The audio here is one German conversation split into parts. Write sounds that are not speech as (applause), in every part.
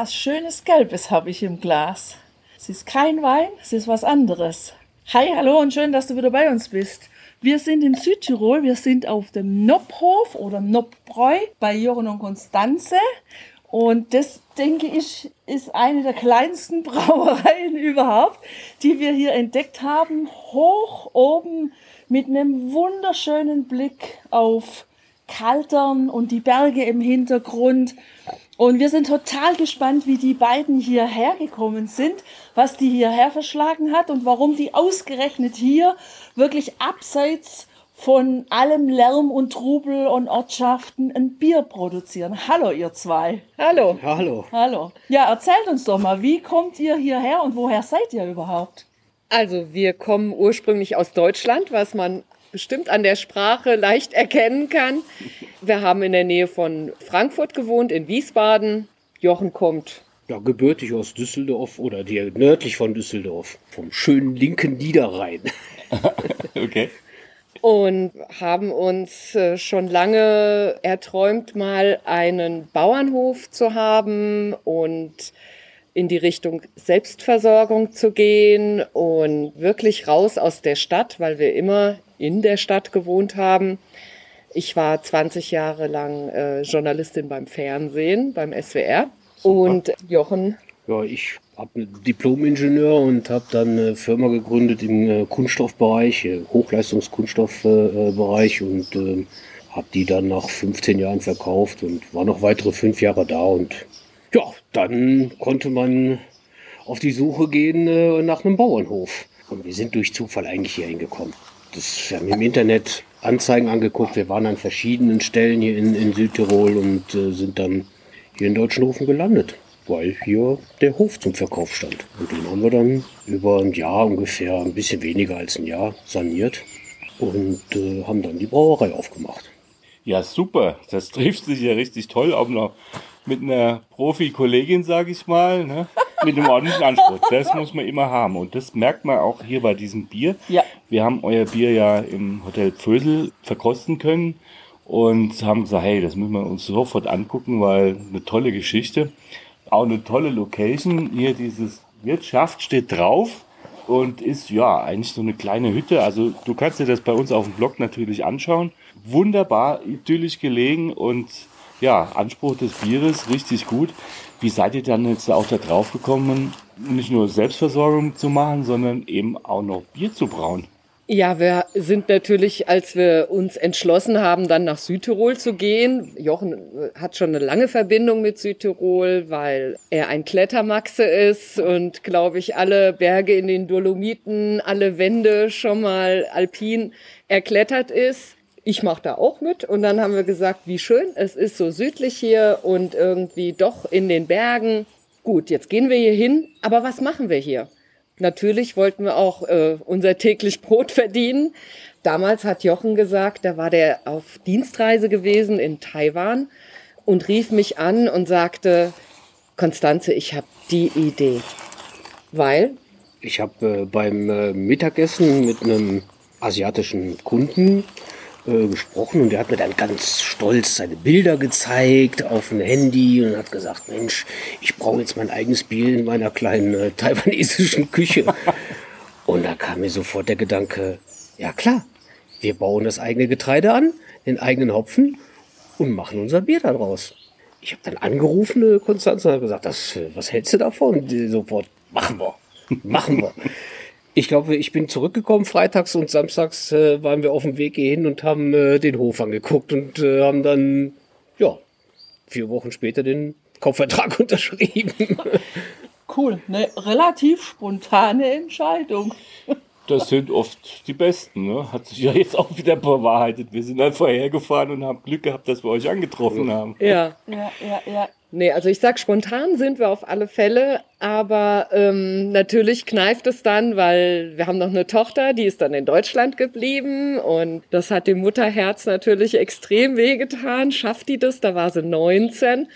Was schönes Gelbes habe ich im Glas. Es ist kein Wein, es ist was anderes. Hi, hallo und schön, dass du wieder bei uns bist. Wir sind in Südtirol, wir sind auf dem Nopphof oder Noppbräu bei Jochen und Konstanze. Und das, denke ich, ist eine der kleinsten (laughs) Brauereien überhaupt, die wir hier entdeckt haben. Hoch oben mit einem wunderschönen Blick auf Kaltern und die Berge im Hintergrund. Und wir sind total gespannt, wie die beiden hierher gekommen sind, was die hierher verschlagen hat und warum die ausgerechnet hier wirklich abseits von allem Lärm und Trubel und Ortschaften ein Bier produzieren. Hallo, ihr zwei. Hallo. Hallo. Hallo. Ja, erzählt uns doch mal, wie kommt ihr hierher und woher seid ihr überhaupt? Also, wir kommen ursprünglich aus Deutschland, was man bestimmt an der Sprache leicht erkennen kann. Wir haben in der Nähe von Frankfurt gewohnt, in Wiesbaden. Jochen kommt. Ja, gebürtig aus Düsseldorf oder die, nördlich von Düsseldorf, vom schönen linken Niederrhein. (laughs) okay. Und haben uns äh, schon lange erträumt, mal einen Bauernhof zu haben und in die Richtung Selbstversorgung zu gehen und wirklich raus aus der Stadt, weil wir immer in der Stadt gewohnt haben. Ich war 20 Jahre lang äh, Journalistin beim Fernsehen, beim SWR. Super. Und Jochen. Ja, ich habe einen Diplom-Ingenieur und habe dann eine Firma gegründet im äh, Kunststoffbereich, äh, Hochleistungskunststoffbereich und äh, habe die dann nach 15 Jahren verkauft und war noch weitere fünf Jahre da und ja, dann konnte man auf die Suche gehen äh, nach einem Bauernhof. Und wir sind durch Zufall eigentlich hier hingekommen. Das, wir haben im Internet Anzeigen angeguckt. Wir waren an verschiedenen Stellen hier in, in Südtirol und äh, sind dann hier in Deutschenhofen gelandet, weil hier der Hof zum Verkauf stand. Und den haben wir dann über ein Jahr ungefähr, ein bisschen weniger als ein Jahr, saniert und äh, haben dann die Brauerei aufgemacht. Ja, super. Das (laughs) trifft sich ja richtig toll. Auch noch mit einer Profi-Kollegin, sage ich mal, ne? Mit einem ordentlichen Anspruch. Das muss man immer haben. Und das merkt man auch hier bei diesem Bier. Ja. Wir haben euer Bier ja im Hotel Pfösel verkosten können und haben gesagt, hey, das müssen wir uns sofort angucken, weil eine tolle Geschichte. Auch eine tolle Location. Hier dieses Wirtschaft steht drauf und ist ja eigentlich so eine kleine Hütte. Also du kannst dir das bei uns auf dem Blog natürlich anschauen. Wunderbar, idyllisch gelegen und ja, Anspruch des Bieres, richtig gut. Wie seid ihr dann jetzt auch da drauf gekommen, nicht nur Selbstversorgung zu machen, sondern eben auch noch Bier zu brauen? Ja, wir sind natürlich, als wir uns entschlossen haben, dann nach Südtirol zu gehen. Jochen hat schon eine lange Verbindung mit Südtirol, weil er ein Klettermaxe ist und, glaube ich, alle Berge in den Dolomiten, alle Wände schon mal alpin erklettert ist ich mache da auch mit. Und dann haben wir gesagt, wie schön, es ist so südlich hier und irgendwie doch in den Bergen. Gut, jetzt gehen wir hier hin, aber was machen wir hier? Natürlich wollten wir auch äh, unser täglich Brot verdienen. Damals hat Jochen gesagt, da war der auf Dienstreise gewesen in Taiwan und rief mich an und sagte, Konstanze, ich habe die Idee. Weil? Ich habe äh, beim äh, Mittagessen mit einem asiatischen Kunden äh, gesprochen und er hat mir dann ganz stolz seine Bilder gezeigt auf dem Handy und hat gesagt, Mensch, ich brauche jetzt mein eigenes Bier in meiner kleinen äh, taiwanesischen Küche. (laughs) und da kam mir sofort der Gedanke, ja klar, wir bauen das eigene Getreide an, den eigenen Hopfen und machen unser Bier daraus. Ich habe dann angerufen, äh, Konstanz, und habe gesagt, das, äh, was hältst du davon? Und sofort, machen wir, (laughs) machen wir. Ich glaube, ich bin zurückgekommen freitags und samstags äh, waren wir auf dem Weg hierhin und haben äh, den Hof angeguckt und äh, haben dann, ja, vier Wochen später den Kaufvertrag (laughs) unterschrieben. Cool, eine relativ spontane Entscheidung. Das sind oft die besten, ne? Hat sich ja jetzt auch wieder bewahrheitet. Wir sind dann vorher gefahren und haben Glück gehabt, dass wir euch angetroffen haben. Ja. Ja, ja, ja. Nee, also ich sag spontan sind wir auf alle Fälle, aber ähm, natürlich kneift es dann, weil wir haben noch eine Tochter, die ist dann in Deutschland geblieben und das hat dem Mutterherz natürlich extrem wehgetan. Schafft die das? Da war sie 19.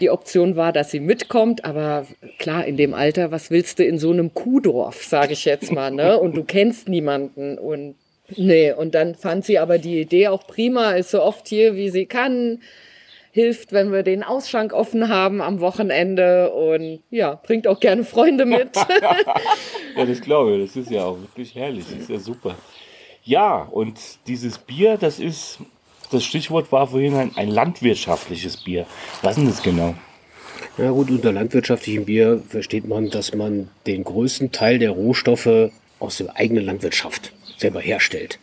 Die Option war, dass sie mitkommt, aber klar, in dem Alter, was willst du in so einem Kuhdorf, sage ich jetzt mal, ne? Und du kennst niemanden und nee, und dann fand sie aber die Idee auch prima, ist so oft hier, wie sie kann hilft, wenn wir den Ausschank offen haben am Wochenende und ja, bringt auch gerne Freunde mit. (laughs) ja, das glaube ich. Das ist ja auch wirklich herrlich. Das ist ja super. Ja, und dieses Bier, das ist, das Stichwort war vorhin ein, ein landwirtschaftliches Bier. Was ist denn das genau? Ja gut, unter landwirtschaftlichem Bier versteht man, dass man den größten Teil der Rohstoffe aus der eigenen Landwirtschaft selber herstellt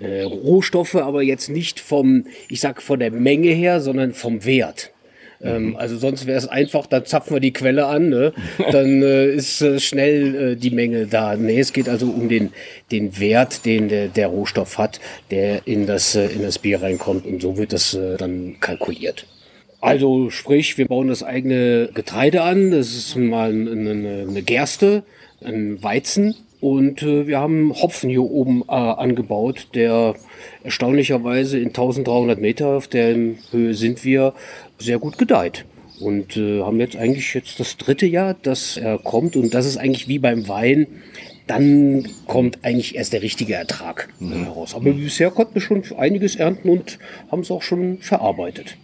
äh, Rohstoffe, aber jetzt nicht vom, ich sag von der Menge her, sondern vom Wert. Ähm, mhm. also sonst wäre es einfach, dann zapfen wir die Quelle an, ne? dann äh, ist äh, schnell äh, die Menge da. Nee, es geht also um den, den Wert, den der, der Rohstoff hat, der in das, äh, in das Bier reinkommt und so wird das äh, dann kalkuliert. Also sprich, wir bauen das eigene Getreide an, das ist mal eine, eine Gerste, ein Weizen und äh, wir haben Hopfen hier oben äh, angebaut, der erstaunlicherweise in 1300 Meter auf der Höhe sind wir sehr gut gedeiht. Und äh, haben jetzt eigentlich jetzt das dritte Jahr, dass er kommt. Und das ist eigentlich wie beim Wein. Dann kommt eigentlich erst der richtige Ertrag äh, heraus. Aber bisher konnten wir schon einiges ernten und haben es auch schon verarbeitet.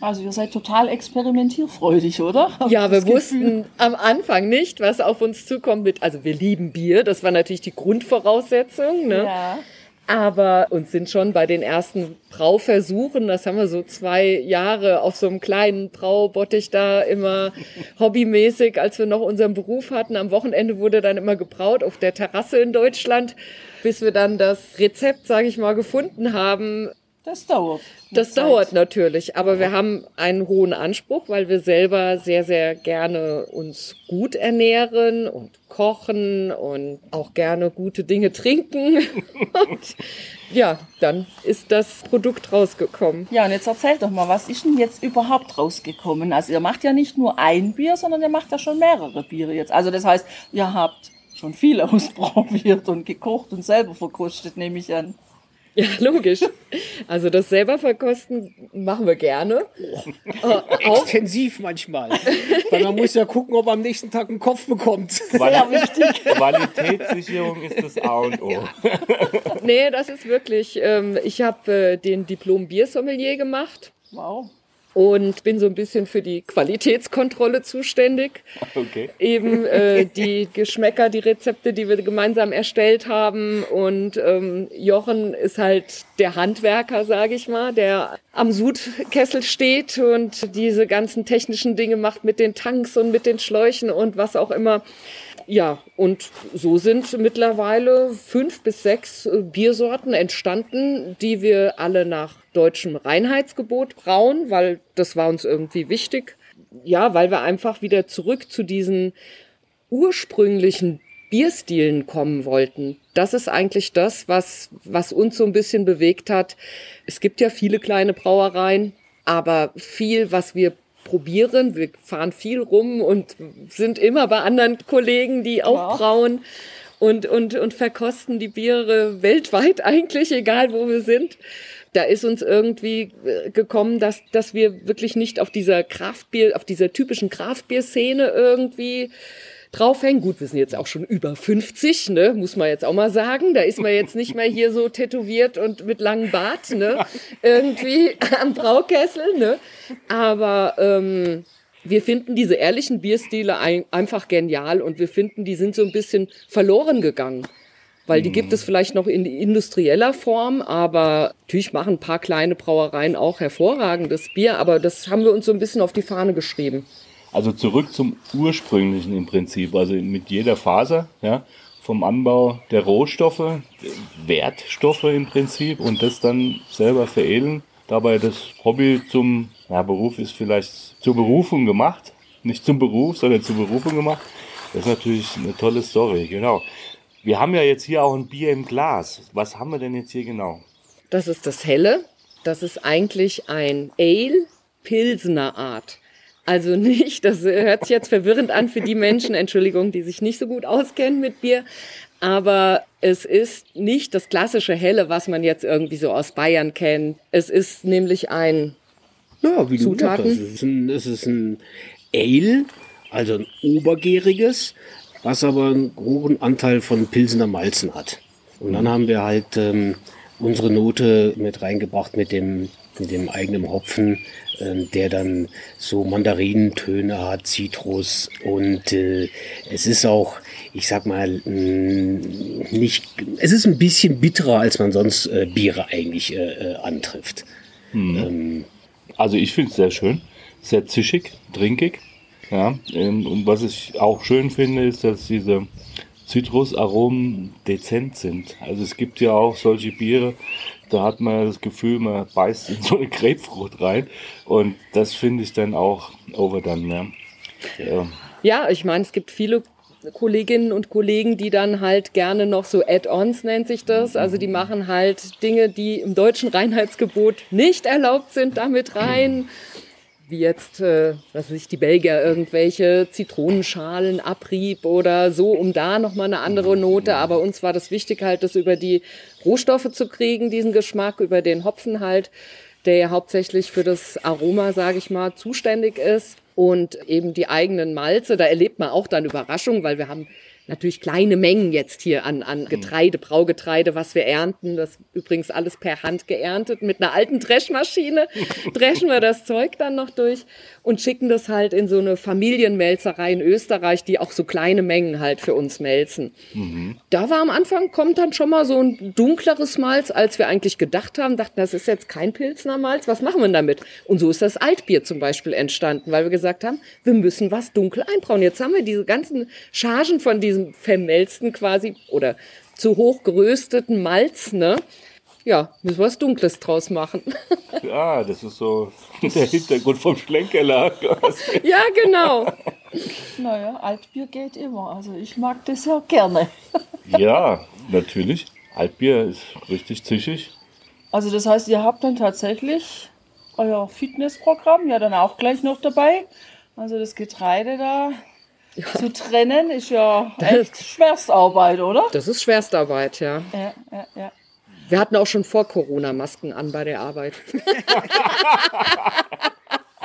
Also ihr seid total experimentierfreudig, oder? ja, wir wussten am Anfang nicht, was auf uns zukommt mit, also wir lieben Bier, das war natürlich die Grundvoraussetzung, ne? Ja. Aber uns sind schon bei den ersten Brauversuchen, das haben wir so zwei Jahre auf so einem kleinen Braubottich da immer (laughs) hobbymäßig, als wir noch unseren Beruf hatten. Am Wochenende wurde dann immer gebraut auf der Terrasse in Deutschland, bis wir dann das Rezept, sage ich mal, gefunden haben, das dauert. Das Zeit. dauert natürlich, aber wir haben einen hohen Anspruch, weil wir selber sehr, sehr gerne uns gut ernähren und kochen und auch gerne gute Dinge trinken. (laughs) und ja, dann ist das Produkt rausgekommen. Ja, und jetzt erzählt doch mal, was ist denn jetzt überhaupt rausgekommen? Also ihr macht ja nicht nur ein Bier, sondern ihr macht ja schon mehrere Biere jetzt. Also das heißt, ihr habt schon viel (laughs) ausprobiert und gekocht und selber verkostet, nehme ich an. (laughs) Ja, logisch. Also das selber verkosten machen wir gerne. Äh, (laughs) Extensiv manchmal. Weil man muss ja gucken, ob man am nächsten Tag einen Kopf bekommt. (laughs) Sehr wichtig. Qualitätssicherung ist das A und O. Ja. Nee, das ist wirklich, ähm, ich habe äh, den Diplom Biersommelier gemacht. Wow und bin so ein bisschen für die Qualitätskontrolle zuständig. Okay. Eben äh, die Geschmäcker, die Rezepte, die wir gemeinsam erstellt haben. Und ähm, Jochen ist halt der Handwerker, sage ich mal, der am Sudkessel steht und diese ganzen technischen Dinge macht mit den Tanks und mit den Schläuchen und was auch immer. Ja, und so sind mittlerweile fünf bis sechs äh, Biersorten entstanden, die wir alle nach deutschem Reinheitsgebot brauen, weil das war uns irgendwie wichtig. Ja, weil wir einfach wieder zurück zu diesen ursprünglichen Bierstilen kommen wollten. Das ist eigentlich das, was, was uns so ein bisschen bewegt hat. Es gibt ja viele kleine Brauereien, aber viel, was wir probieren. Wir fahren viel rum und sind immer bei anderen Kollegen, die auch wow. brauen und, und, und verkosten die Biere weltweit (laughs) eigentlich, egal wo wir sind. Da ist uns irgendwie äh, gekommen, dass, dass wir wirklich nicht auf dieser Kraftbier, auf dieser typischen Kraftbier-Szene irgendwie draufhängen. Gut, wir sind jetzt auch schon über 50, ne? muss man jetzt auch mal sagen. Da ist man jetzt nicht mehr hier so tätowiert und mit langem Bart, ne? irgendwie (laughs) am Braukessel. Ne? Aber ähm, wir finden diese ehrlichen Bierstile ein, einfach genial und wir finden, die sind so ein bisschen verloren gegangen. Weil die gibt es mhm. vielleicht noch in industrieller Form, aber natürlich machen ein paar kleine Brauereien auch hervorragendes Bier, aber das haben wir uns so ein bisschen auf die Fahne geschrieben. Also zurück zum ursprünglichen im Prinzip, also mit jeder Faser, ja, vom Anbau der Rohstoffe, Wertstoffe im Prinzip und das dann selber veredeln. Dabei das Hobby zum ja, Beruf ist vielleicht zur Berufung gemacht, nicht zum Beruf, sondern zur Berufung gemacht. Das ist natürlich eine tolle Story, genau. Wir haben ja jetzt hier auch ein Bier im Glas. Was haben wir denn jetzt hier genau? Das ist das Helle. Das ist eigentlich ein Ale Pilsener Art. Also nicht, das hört sich jetzt verwirrend an für die Menschen, Entschuldigung, die sich nicht so gut auskennen mit Bier. Aber es ist nicht das klassische Helle, was man jetzt irgendwie so aus Bayern kennt. Es ist nämlich ein Ja, wie gesagt Zutaten? hast, es ist ein, es ist ein Ale, also ein obergäriges, was aber einen hohen Anteil von Pilsener Malzen hat. Und dann haben wir halt ähm, unsere Note mit reingebracht mit dem, mit dem eigenen Hopfen, ähm, der dann so Mandarinentöne hat, Zitrus und äh, es ist auch, ich sag mal, mh, nicht, es ist ein bisschen bitterer, als man sonst äh, Biere eigentlich äh, äh, antrifft. Also ich finde es sehr schön, sehr zischig, trinkig. Ja, ähm, und was ich auch schön finde, ist, dass diese Zitrusaromen dezent sind. Also es gibt ja auch solche Biere, da hat man das Gefühl, man beißt in so eine Grapefrucht rein. Und das finde ich dann auch overdone. Ja. Ja. Ja, ich meine, es gibt viele Kolleginnen und Kollegen, die dann halt gerne noch so Add-ons nennt sich das. Also die machen halt Dinge, die im deutschen Reinheitsgebot nicht erlaubt sind, damit rein. Wie jetzt, äh, was weiß ich, die Belgier irgendwelche Zitronenschalen, Abrieb oder so, um da nochmal eine andere Note. Aber uns war das wichtig halt, das über die Rohstoffe zu kriegen, diesen Geschmack, über den Hopfen halt, der ja hauptsächlich für das Aroma, sage ich mal, zuständig ist und eben die eigenen Malze. Da erlebt man auch dann Überraschungen, weil wir haben natürlich kleine Mengen jetzt hier an, an Getreide, Braugetreide, was wir ernten. Das übrigens alles per Hand geerntet. Mit einer alten Dreschmaschine (laughs) dreschen wir das Zeug dann noch durch und schicken das halt in so eine Familienmelzerei in Österreich, die auch so kleine Mengen halt für uns melzen. Da war am Anfang, kommt dann schon mal so ein dunkleres Malz, als wir eigentlich gedacht haben, dachten, das ist jetzt kein Pilsner Malz, was machen wir damit? Und so ist das Altbier zum Beispiel entstanden, weil wir gesagt haben, wir müssen was dunkel einbrauen. Jetzt haben wir diese ganzen Chargen von diesem vermelzten quasi oder zu hoch gerösteten Malz, ne? Ja, müssen wir was Dunkles draus machen. (laughs) ja, das ist so (laughs) der Hintergrund vom Schlenkerler. (laughs) ja, genau. Naja, Altbier geht immer. Also ich mag das ja gerne. ja, natürlich. Altbier ist richtig zischig. Also das heißt, ihr habt dann tatsächlich euer Fitnessprogramm ja dann auch gleich noch dabei. Also das Getreide da zu trennen ist ja echt Schwerstarbeit, oder? Das ist Schwerstarbeit, ja. Ja, ja, ja. Wir hatten auch schon vor Corona Masken an bei der Arbeit. (laughs)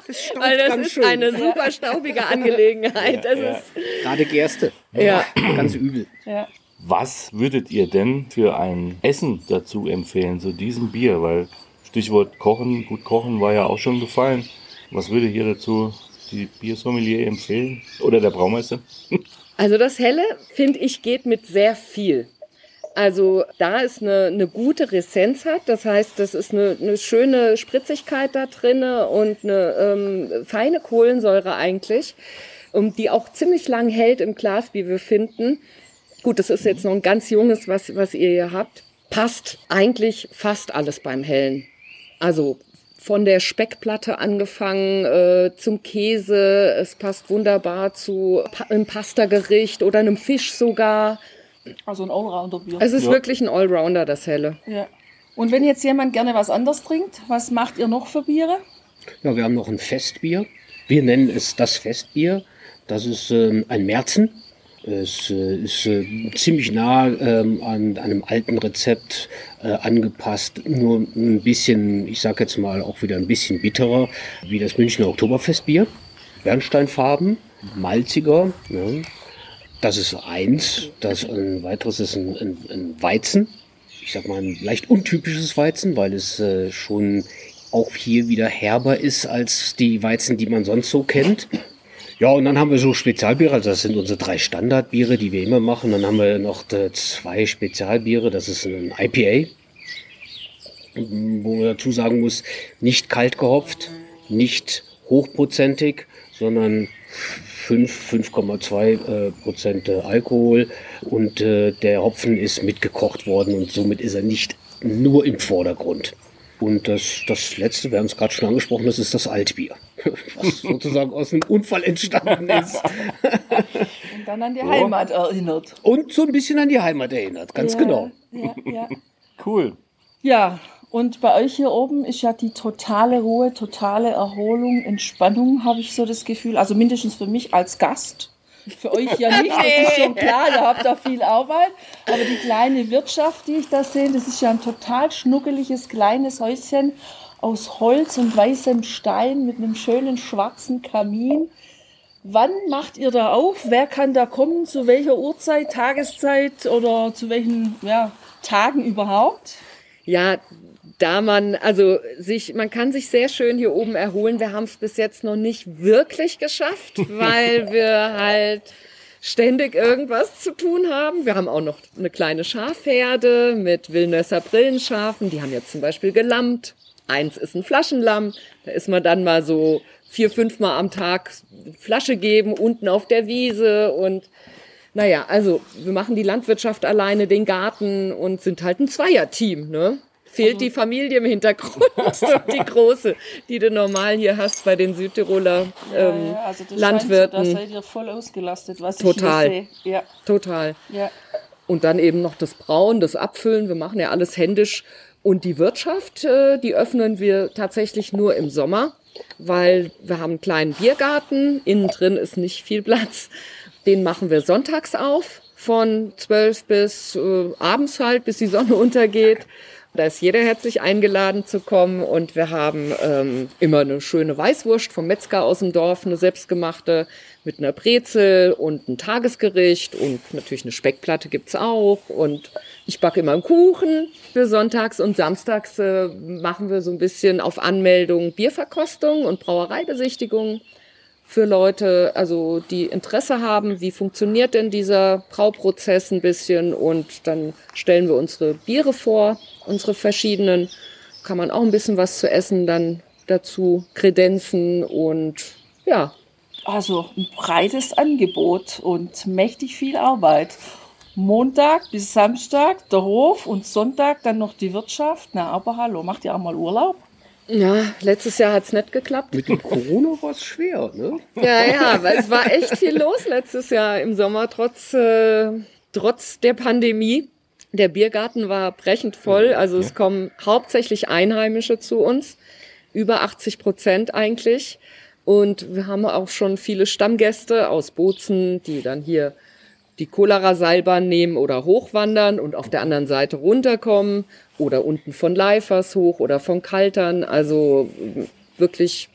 Das Weil das ganz ist schön. eine super staubige Angelegenheit. Das Ja. ist Gerade Gerste. ja. Ganz übel. ja. Was würdet ihr denn für ein Essen dazu empfehlen, so diesem Bier? Weil Stichwort Kochen, gut kochen war ja auch schon gefallen. Was würde hier dazu die Biersommelier empfehlen? Oder der Braumeister? (laughs) Also das Helle, finde ich, geht mit sehr viel. Also da ist eine, eine gute Ressenz hat, das heißt, das ist eine, eine schöne Spritzigkeit da drinne und eine ähm, feine Kohlensäure eigentlich, um, die auch ziemlich lang hält im Glas, wie wir finden. Gut, das ist jetzt noch ein ganz junges, was, was ihr hier habt. Passt eigentlich fast alles beim Hellen. Also von der Speckplatte angefangen äh, zum Käse. Es passt wunderbar zu pa einem Pastagericht oder einem Fisch sogar. Also ein Allrounder-Bier. Es ist Ja. wirklich ein Allrounder, das Helle. Ja. Und wenn jetzt jemand gerne was anderes trinkt, was macht ihr noch für Biere? Ja, wir haben noch ein Festbier. Wir nennen es das Festbier. Das ist ähm, ein Märzen. Es äh, ist äh, ziemlich nah ähm, an einem alten Rezept äh, angepasst, nur ein bisschen, ich sag jetzt mal auch wieder ein bisschen bitterer, wie das Münchner Oktoberfestbier. Bernsteinfarben, malziger. Ja. Das ist eins. Das ein weiteres ist ein, ein, ein Weizen. Ich sag mal ein leicht untypisches Weizen, weil es schon auch hier wieder herber ist als die Weizen, die man sonst so kennt. Ja, und dann haben wir so Spezialbiere, also das sind unsere drei Standardbiere, die wir immer machen. Dann haben wir noch äh, zwei Spezialbiere, das ist ein IPA, wo man dazu sagen muss, nicht kalt gehopft, nicht hochprozentig, sondern 5, 5,2 äh, Prozent äh, Alkohol und äh, der Hopfen ist mitgekocht worden und somit ist er nicht nur im Vordergrund. Und das, das letzte, wir haben es gerade schon angesprochen, das ist das Altbier, was (laughs) sozusagen aus einem Unfall entstanden ist (laughs) Und dann an die Heimat erinnert. und so ein bisschen an die Heimat erinnert, ganz ja, genau. Ja, ja. (laughs) Cool. ja, Und bei euch hier oben ist ja die totale Ruhe, totale Erholung, Entspannung, habe ich so das Gefühl. Also mindestens für mich als Gast. Für euch ja nicht, das ist schon klar, ihr habt da viel Arbeit. Aber die kleine Wirtschaft, die ich da sehe, das ist ja ein total schnuckeliges kleines Häuschen aus Holz und weißem Stein mit einem schönen schwarzen Kamin. Wann macht ihr da auf? Wer kann da kommen? Zu welcher Uhrzeit, Tageszeit oder zu welchen ja, Tagen überhaupt? Ja, da man, also sich, man kann sich sehr schön hier oben erholen. Wir haben es bis jetzt noch nicht wirklich geschafft, (laughs) weil wir halt ständig irgendwas zu tun haben. Wir haben auch noch eine kleine Schafherde mit Wilnösser Brillenschafen. Die haben jetzt zum Beispiel gelammt. Eins ist ein Flaschenlamm. Da ist man dann mal so vier, fünfmal am Tag Flasche geben, unten auf der Wiese und naja, also wir machen die Landwirtschaft alleine, den Garten und sind halt ein Zweierteam, ne? Fehlt die Familie im Hintergrund, (laughs) die große, die du normal hier hast bei den Südtiroler ähm, ja, ja, also Landwirten. So, da seid ihr voll ausgelastet, was Total. ich hier sehe. Ja. Total. Ja. Und dann eben noch das Brauen, das Abfüllen. Wir machen ja alles händisch. Und die Wirtschaft, äh, die öffnen wir tatsächlich nur im Sommer weil wir haben einen kleinen Biergarten, innen drin ist nicht viel Platz. Den machen wir sonntags auf, von zwölf bis äh, abends halt, bis die Sonne untergeht. Da ist jeder herzlich eingeladen zu kommen und wir haben ähm, immer eine schöne Weißwurst vom Metzger aus dem Dorf, eine selbstgemachte mit einer Brezel und ein Tagesgericht und natürlich eine Speckplatte gibt's auch und ich backe immer einen Kuchen für sonntags und samstags äh, machen wir so ein bisschen auf Anmeldung Bierverkostung und Brauereibesichtigung für Leute, also die Interesse haben, wie funktioniert denn dieser Brauprozess ein bisschen und dann stellen wir unsere Biere vor, unsere verschiedenen, kann man auch ein bisschen was zu essen dann dazu kredenzen und ja. Also ein breites Angebot und mächtig viel Arbeit. Montag bis Samstag der Hof und Sonntag dann noch die Wirtschaft. Na, aber hallo, macht ihr auch mal Urlaub? Ja, letztes Jahr hat es nicht geklappt. Mit dem Corona war es schwer, ne? Ja, ja, weil es war echt viel los letztes Jahr im Sommer, trotz, äh, trotz der Pandemie. Der Biergarten war brechend voll, also es kommen hauptsächlich Einheimische zu uns, über 80 Prozent eigentlich. Und wir haben auch schon viele Stammgäste aus Bozen, die dann hier die Cholera-Seilbahn nehmen oder hochwandern und auf der anderen Seite runterkommen oder unten von Leifers hoch oder von Kaltern. Also wirklich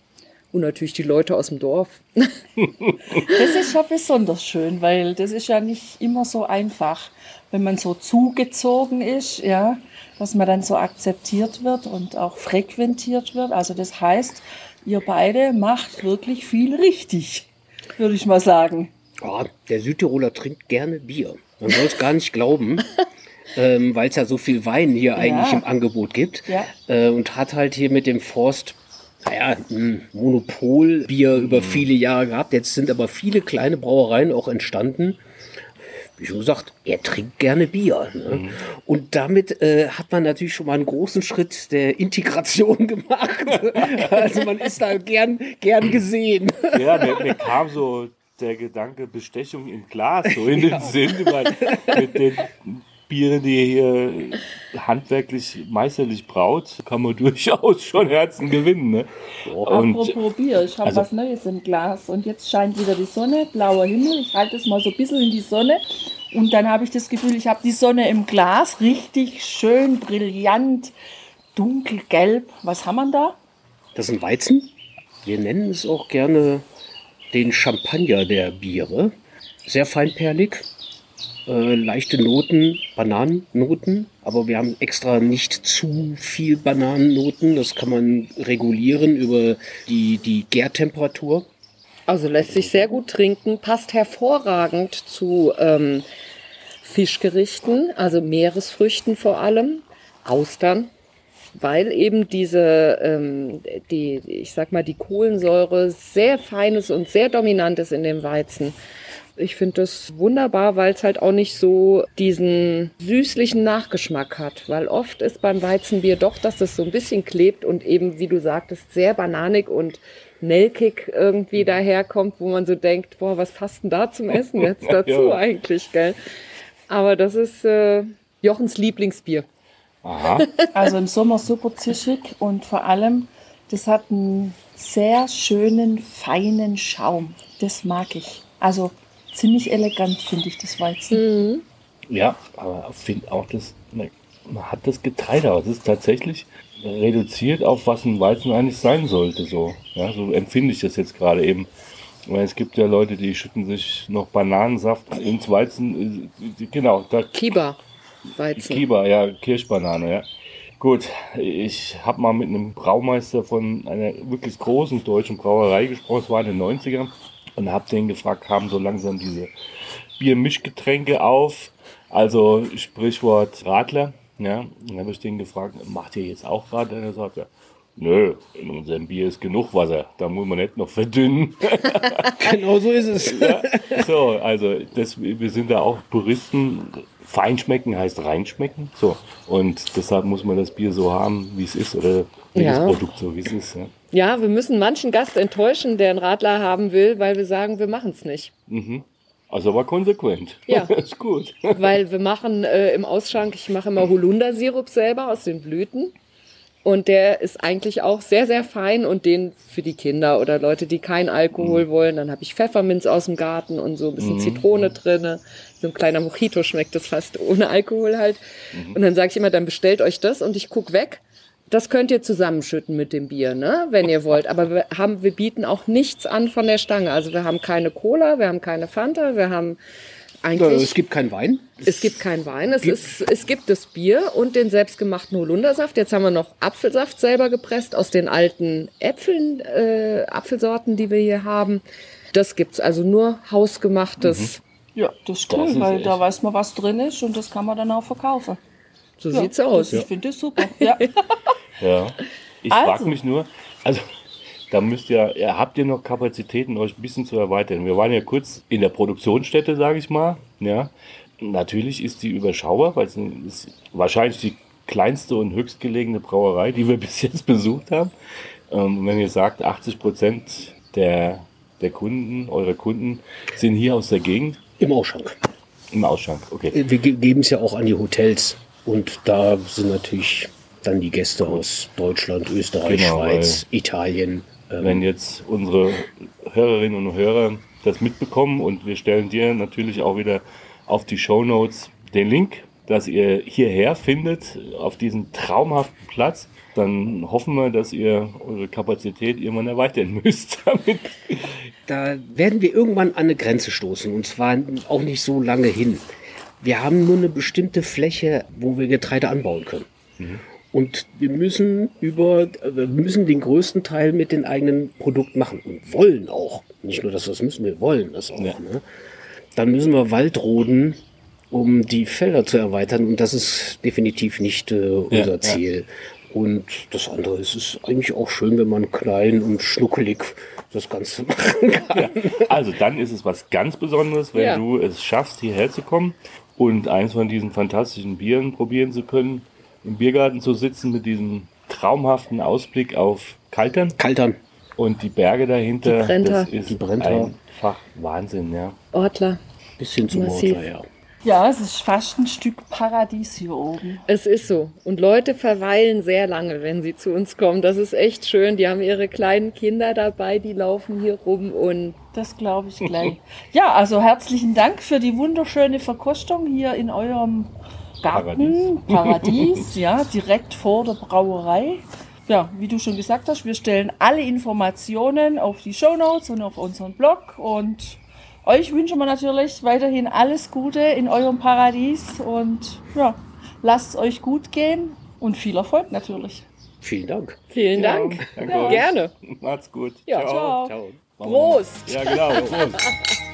und natürlich die Leute aus dem Dorf. (laughs) das ist ja besonders schön, weil das ist ja nicht immer so einfach, wenn man so zugezogen ist, ja, dass man dann so akzeptiert wird und auch frequentiert wird. Also das heißt, ihr beide macht wirklich viel richtig, würde ich mal sagen. Ja, der Südtiroler trinkt gerne Bier. Man soll es gar nicht glauben. (laughs) ähm, weil es ja so viel Wein hier eigentlich im Angebot gibt. Ja. Äh, und hat halt hier mit dem Forst naja, ein Monopolbier über mhm. viele Jahre gehabt. Jetzt sind aber viele kleine Brauereien auch entstanden. Wie schon gesagt, er trinkt gerne Bier. Ne? Mhm. Und damit äh, hat man natürlich schon mal einen großen Schritt der Integration (laughs) gemacht. also man ist da gern, gern gesehen. Ja, mir, mir kam so der Gedanke Bestechung im Glas so (laughs) in den Sinn, weil mit den Biere, die ihr hier handwerklich meisterlich braut, kann man durchaus schon Herzen gewinnen. Ne? Und Apropos Bier, ich habe also, was Neues im Glas und jetzt scheint wieder die Sonne, blauer Himmel. Ich halte es mal so ein bisschen in die Sonne und dann habe ich das Gefühl, ich habe die Sonne im Glas, richtig schön, brillant, dunkelgelb. Was haben wir da? Das ist ein Weizen. Wir nennen es auch gerne den Champagner der Biere. Sehr feinperlig, äh, leichte Noten, Bananennoten, aber wir haben extra nicht zu viel Bananennoten. Das kann man regulieren über die, die Gärtemperatur. Also lässt sich sehr gut trinken, passt hervorragend zu ähm, Fischgerichten, also Meeresfrüchten vor allem, Austern, weil eben diese, ähm, die, ich sag mal, die Kohlensäure sehr feines und sehr dominant ist in dem Weizen. Ich finde das wunderbar, weil es halt auch nicht so diesen süßlichen Nachgeschmack hat, weil oft ist beim Weizenbier doch, dass es so ein bisschen klebt und eben, wie du sagtest, sehr bananig und nelkig irgendwie daherkommt, wo man so denkt, boah, was passt denn da zum Essen jetzt (laughs) dazu ja. eigentlich, gell? Aber das ist äh, Jochens Lieblingsbier. Aha. (laughs) Also im Sommer super zischig und vor allem, das hat einen sehr schönen, feinen Schaum. Das mag ich. Also ziemlich elegant finde ich das Weizen. Ja, aber ich finde auch das, man man hat das Getreide, aber es ist tatsächlich reduziert auf was ein Weizen eigentlich sein sollte. So, ja, so empfinde ich das jetzt gerade eben. Weil es gibt ja Leute, die schütten sich noch Bananensaft ins Weizen. äh, Genau, da Kiba. Weizen. Kiba, ja, Kirschbanane, ja. Gut, ich habe mal mit einem Braumeister von einer wirklich großen deutschen Brauerei gesprochen, es war in den 90ern, und habe den gefragt, kamen so langsam diese Biermischgetränke auf, also Sprichwort Radler, ja. Dann habe ich den gefragt, macht ihr jetzt auch Radler? Und er sagt, ja, nö, in unserem Bier ist genug Wasser, da muss man nicht noch verdünnen. (laughs) Genau so ist es. So, also das, wir sind da auch Puristen. Feinschmecken heißt reinschmecken. So. Und deshalb muss man das Bier so haben, wie es ist, oder jedes Ja. Produkt so, wie es ist. Ja. Ja, wir müssen manchen Gast enttäuschen, der einen Radler haben will, weil wir sagen, wir machen es nicht. Also aber konsequent. Ja. (laughs) ist gut. Weil wir machen äh, im Ausschank, ich mache immer (laughs) Holundersirup selber aus den Blüten. Und der ist eigentlich auch sehr, sehr fein und den für die Kinder oder Leute, die keinen Alkohol wollen. Dann habe ich Pfefferminz aus dem Garten und so ein bisschen Zitrone drinne. So ein kleiner Mojito schmeckt das fast ohne Alkohol halt. Und dann sage ich immer, dann bestellt euch das und ich guck weg. Das könnt ihr zusammenschütten mit dem Bier, ne? wenn ihr wollt. Aber wir, haben, wir bieten auch nichts an von der Stange. Also wir haben keine Cola, wir haben keine Fanta, wir haben eigentlich... Es gibt keinen Wein. Es gibt keinen Wein, es, ist, es gibt das Bier und den selbstgemachten Holundersaft. Jetzt haben wir noch Apfelsaft selber gepresst aus den alten Äpfeln, äh, Apfelsorten, die wir hier haben. Das gibt's also nur hausgemachtes. Ja, das ist cool, Das ist weil echt- da weiß man, was drin ist und das kann man dann auch verkaufen. So Ja, sieht's aus. Das, ich finde das super. Ja. (laughs) Ja. Ich Also. frage mich nur, also da müsst ihr, ja, habt ihr noch Kapazitäten, euch ein bisschen zu erweitern? Wir waren ja kurz in der Produktionsstätte, sage ich mal. Ja. Natürlich ist die überschaubar, weil es ist wahrscheinlich die kleinste und höchstgelegene Brauerei, die wir (laughs) bis jetzt besucht haben. Ähm, wenn ihr sagt, 80 Prozent der, der Kunden, eure Kunden, sind hier aus der Gegend Im Ausschank. im Ausschank. Okay. Wir ge- geben es ja auch an die Hotels. Und da sind natürlich dann die Gäste aus Deutschland, Österreich, Genau, Schweiz, Italien. Ähm, wenn jetzt unsere Hörerinnen und Hörer das mitbekommen und wir stellen dir natürlich auch wieder auf die Show Notes den Link, dass ihr hierher findet auf diesen traumhaften Platz, dann hoffen wir, dass ihr eure Kapazität irgendwann erweitern (laughs) müsst. Damit. da werden wir irgendwann an eine Grenze stoßen. Und zwar auch nicht so lange hin. Wir haben nur eine bestimmte Fläche, wo wir Getreide anbauen können. Und wir müssen über, wir müssen den größten Teil mit den eigenen Produkten machen und wollen auch. Nicht nur, dass wir das müssen, wir wollen das auch. Ja. Ne? Dann müssen wir Wald roden, um die Felder zu erweitern. Und das ist definitiv nicht äh, unser ja. Ziel. Und das andere ist, es ist eigentlich auch schön, wenn man klein und schnuckelig das Ganze (laughs) machen kann. Also dann ist es was ganz Besonderes, wenn Ja. du es schaffst, hierher zu kommen und eins von diesen fantastischen Bieren probieren zu können, im Biergarten zu sitzen mit diesem traumhaften Ausblick auf Kaltern. Kaltern. Und die Berge dahinter, Die Brenta. das ist Die Brenta. einfach Wahnsinn, ja. Ortler. Bis hin zum Massiv. Ortler, ja. ja, es ist fast ein Stück Paradies hier oben. Es ist so. Und Leute verweilen sehr lange, wenn sie zu uns kommen. Das ist echt schön. Die haben ihre kleinen Kinder dabei, die laufen hier rum und Das glaube ich gleich. Ja, also herzlichen Dank für die wunderschöne Verkostung hier in eurem Garten. Paradies, ja, direkt vor der Brauerei. Ja, wie du schon gesagt hast, wir stellen alle Informationen auf die Shownotes und auf unseren Blog. Und euch wünschen wir natürlich weiterhin alles Gute in eurem Paradies. Und ja, lasst es euch gut gehen und viel Erfolg natürlich. Vielen Dank. vielen Dank. danke euch. Gerne. Macht's gut. Ja, Ciao. Ciao. Prost. Ja, genau. Prost. (laughs) (laughs)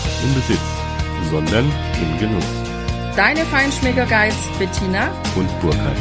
im Besitz, sondern im Genuss. Deine Feinschmecker Guides Bettina Und Burkhard.